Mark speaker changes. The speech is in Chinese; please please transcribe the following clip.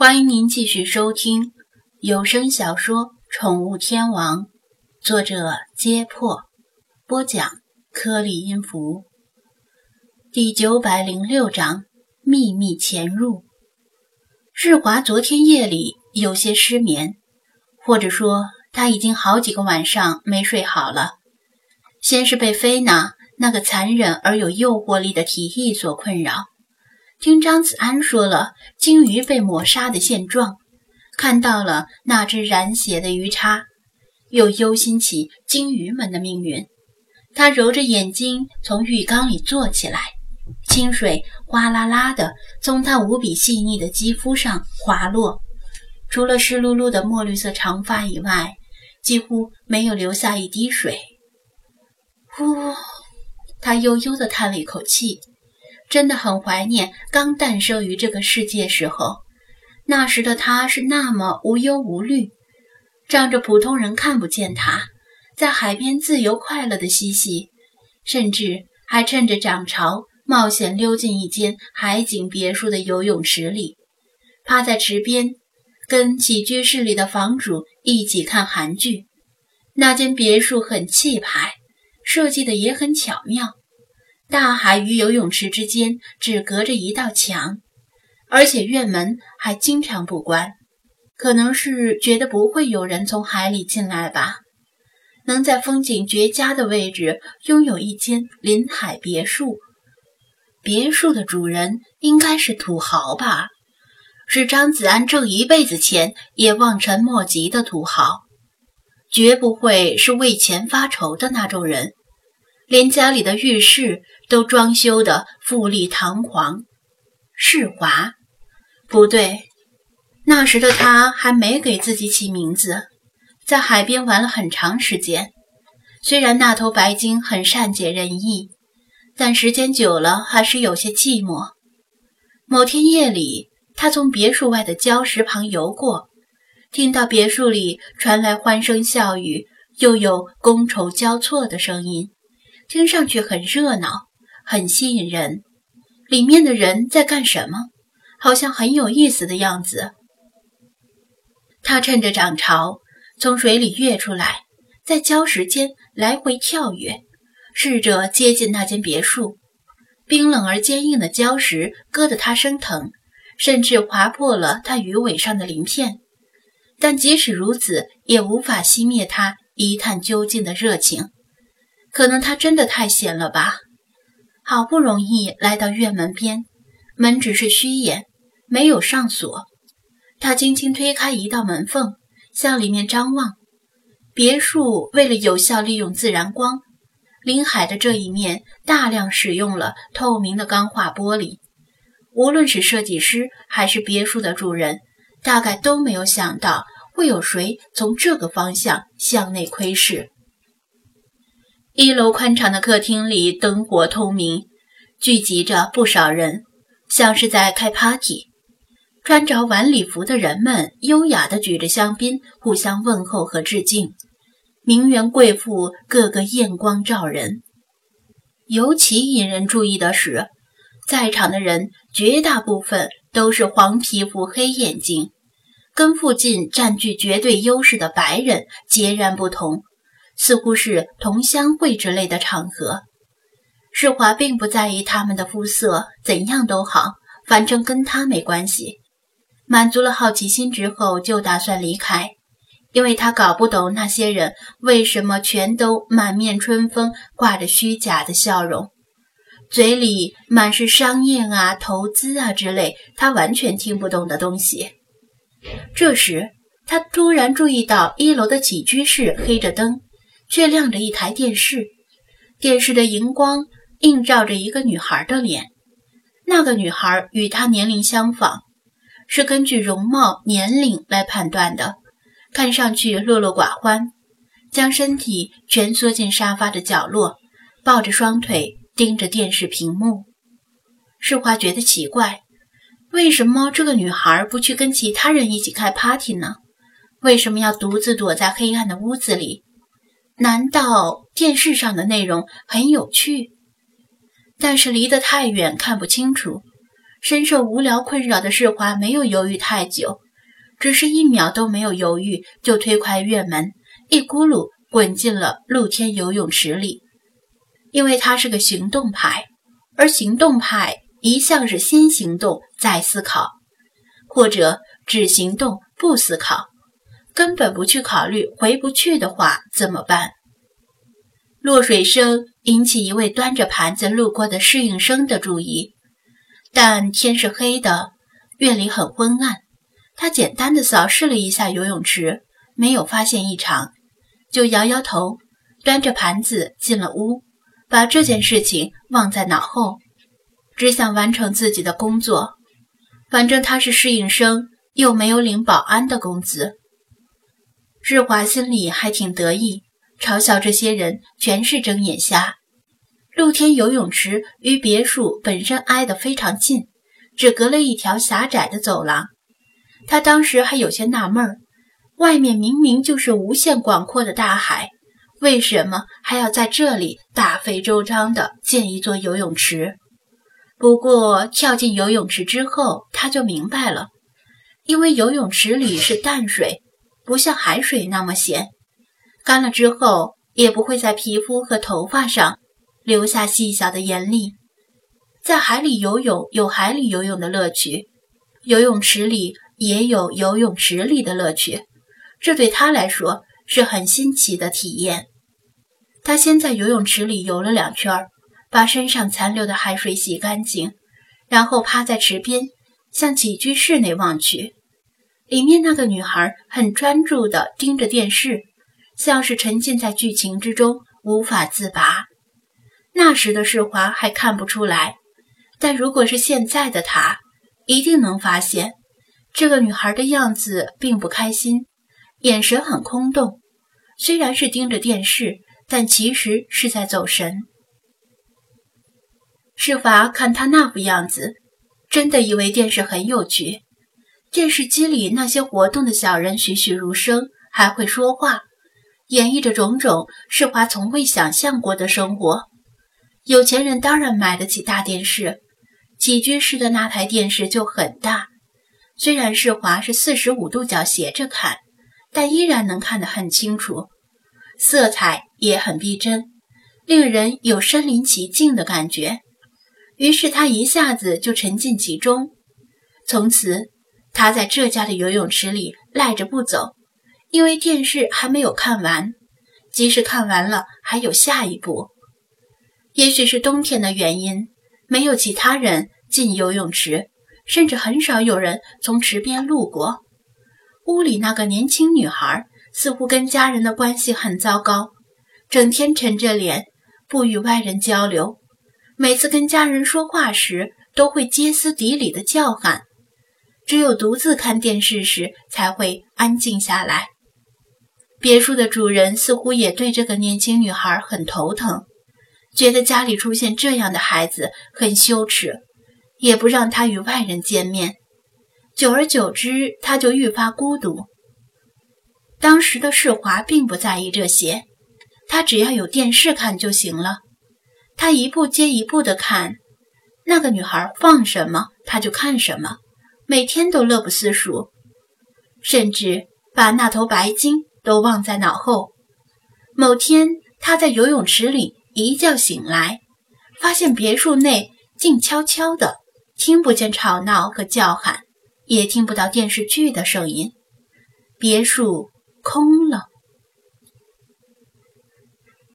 Speaker 1: 欢迎您继续收听有声小说《宠物天王》，作者：揭破，播讲：颗粒音符，第九百零六章：秘密潜入。日华昨天夜里有些失眠，或者说他已经好几个晚上没睡好了。先是被菲娜那个残忍而有诱惑力的提议所困扰。听张子安说了鲸鱼被抹杀的现状，看到了那只染血的鱼叉，又忧心起鲸鱼们的命运。他揉着眼睛从浴缸里坐起来，清水哗啦啦的从他无比细腻的肌肤上滑落，除了湿漉漉的墨绿色长发以外，几乎没有留下一滴水。呼，他悠悠地叹了一口气。真的很怀念刚诞生于这个世界时候，那时的他是那么无忧无虑，仗着普通人看不见他，在海边自由快乐的嬉戏，甚至还趁着涨潮冒险溜进一间海景别墅的游泳池里，趴在池边跟起居室里的房主一起看韩剧。那间别墅很气派，设计的也很巧妙。大海与游泳池之间只隔着一道墙，而且院门还经常不关，可能是觉得不会有人从海里进来吧。能在风景绝佳的位置拥有一间临海别墅，别墅的主人应该是土豪吧？是张子安挣一辈子钱也望尘莫及的土豪，绝不会是为钱发愁的那种人。连家里的浴室都装修的富丽堂皇，世华，不对，那时的他还没给自己起名字，在海边玩了很长时间。虽然那头白鲸很善解人意，但时间久了还是有些寂寞。某天夜里，他从别墅外的礁石旁游过，听到别墅里传来欢声笑语，又有觥筹交错的声音。听上去很热闹，很吸引人。里面的人在干什么？好像很有意思的样子。他趁着涨潮从水里跃出来，在礁石间来回跳跃，试着接近那间别墅。冰冷而坚硬的礁石割得他生疼，甚至划破了他鱼尾上的鳞片。但即使如此，也无法熄灭他一探究竟的热情。可能他真的太闲了吧？好不容易来到院门边，门只是虚掩，没有上锁。他轻轻推开一道门缝，向里面张望。别墅为了有效利用自然光，临海的这一面大量使用了透明的钢化玻璃。无论是设计师还是别墅的主人，大概都没有想到会有谁从这个方向向内窥视。一楼宽敞的客厅里灯火通明，聚集着不少人，像是在开 party。穿着晚礼服的人们优雅地举着香槟，互相问候和致敬。名媛贵妇个个艳光照人。尤其引人注意的是，在场的人绝大部分都是黄皮肤、黑眼睛，跟附近占据绝对优势的白人截然不同。似乎是同乡会之类的场合，世华并不在意他们的肤色，怎样都好，反正跟他没关系。满足了好奇心之后，就打算离开，因为他搞不懂那些人为什么全都满面春风，挂着虚假的笑容，嘴里满是商业啊、投资啊之类他完全听不懂的东西。这时，他突然注意到一楼的起居室黑着灯。却亮着一台电视，电视的荧光映照着一个女孩的脸。那个女孩与她年龄相仿，是根据容貌年龄来判断的，看上去落落寡欢，将身体蜷缩进沙发的角落，抱着双腿盯着电视屏幕。世华觉得奇怪，为什么这个女孩不去跟其他人一起开 party 呢？为什么要独自躲在黑暗的屋子里？难道电视上的内容很有趣？但是离得太远看不清楚。深受无聊困扰的世华没有犹豫太久，只是一秒都没有犹豫，就推开院门，一咕噜滚进了露天游泳池里。因为他是个行动派，而行动派一向是先行动再思考，或者只行动不思考，根本不去考虑回不去的话怎么办。落水声引起一位端着盘子路过的侍应生的注意，但天是黑的，院里很昏暗。他简单的扫视了一下游泳池，没有发现异常，就摇摇头，端着盘子进了屋，把这件事情忘在脑后，只想完成自己的工作。反正他是侍应生，又没有领保安的工资。日华心里还挺得意。嘲笑这些人全是睁眼瞎。露天游泳池与别墅本身挨得非常近，只隔了一条狭窄的走廊。他当时还有些纳闷儿：外面明明就是无限广阔的大海，为什么还要在这里大费周章地建一座游泳池？不过跳进游泳池之后，他就明白了，因为游泳池里是淡水，不像海水那么咸。干了之后，也不会在皮肤和头发上留下细小的盐粒。在海里游泳有海里游泳的乐趣，游泳池里也有游泳池里的乐趣。这对他来说是很新奇的体验。他先在游泳池里游了两圈，把身上残留的海水洗干净，然后趴在池边，向起居室内望去。里面那个女孩很专注地盯着电视。像是沉浸在剧情之中无法自拔。那时的世华还看不出来，但如果是现在的他，一定能发现这个女孩的样子并不开心，眼神很空洞。虽然是盯着电视，但其实是在走神。世华看她那副样子，真的以为电视很有趣。电视机里那些活动的小人栩栩如生，还会说话。演绎着种种世华从未想象过的生活。有钱人当然买得起大电视，起居室的那台电视就很大。虽然世华是四十五度角斜着看，但依然能看得很清楚，色彩也很逼真，令人有身临其境的感觉。于是他一下子就沉浸其中。从此，他在这家的游泳池里赖着不走。因为电视还没有看完，即使看完了，还有下一部。也许是冬天的原因，没有其他人进游泳池，甚至很少有人从池边路过。屋里那个年轻女孩似乎跟家人的关系很糟糕，整天沉着脸，不与外人交流。每次跟家人说话时，都会歇斯底里的叫喊，只有独自看电视时才会安静下来。别墅的主人似乎也对这个年轻女孩很头疼，觉得家里出现这样的孩子很羞耻，也不让她与外人见面。久而久之，她就愈发孤独。当时的世华并不在意这些，他只要有电视看就行了。他一步接一步地看，那个女孩放什么他就看什么，每天都乐不思蜀，甚至把那头白鲸。都忘在脑后。某天，他在游泳池里一觉醒来，发现别墅内静悄悄的，听不见吵闹和叫喊，也听不到电视剧的声音，别墅空了。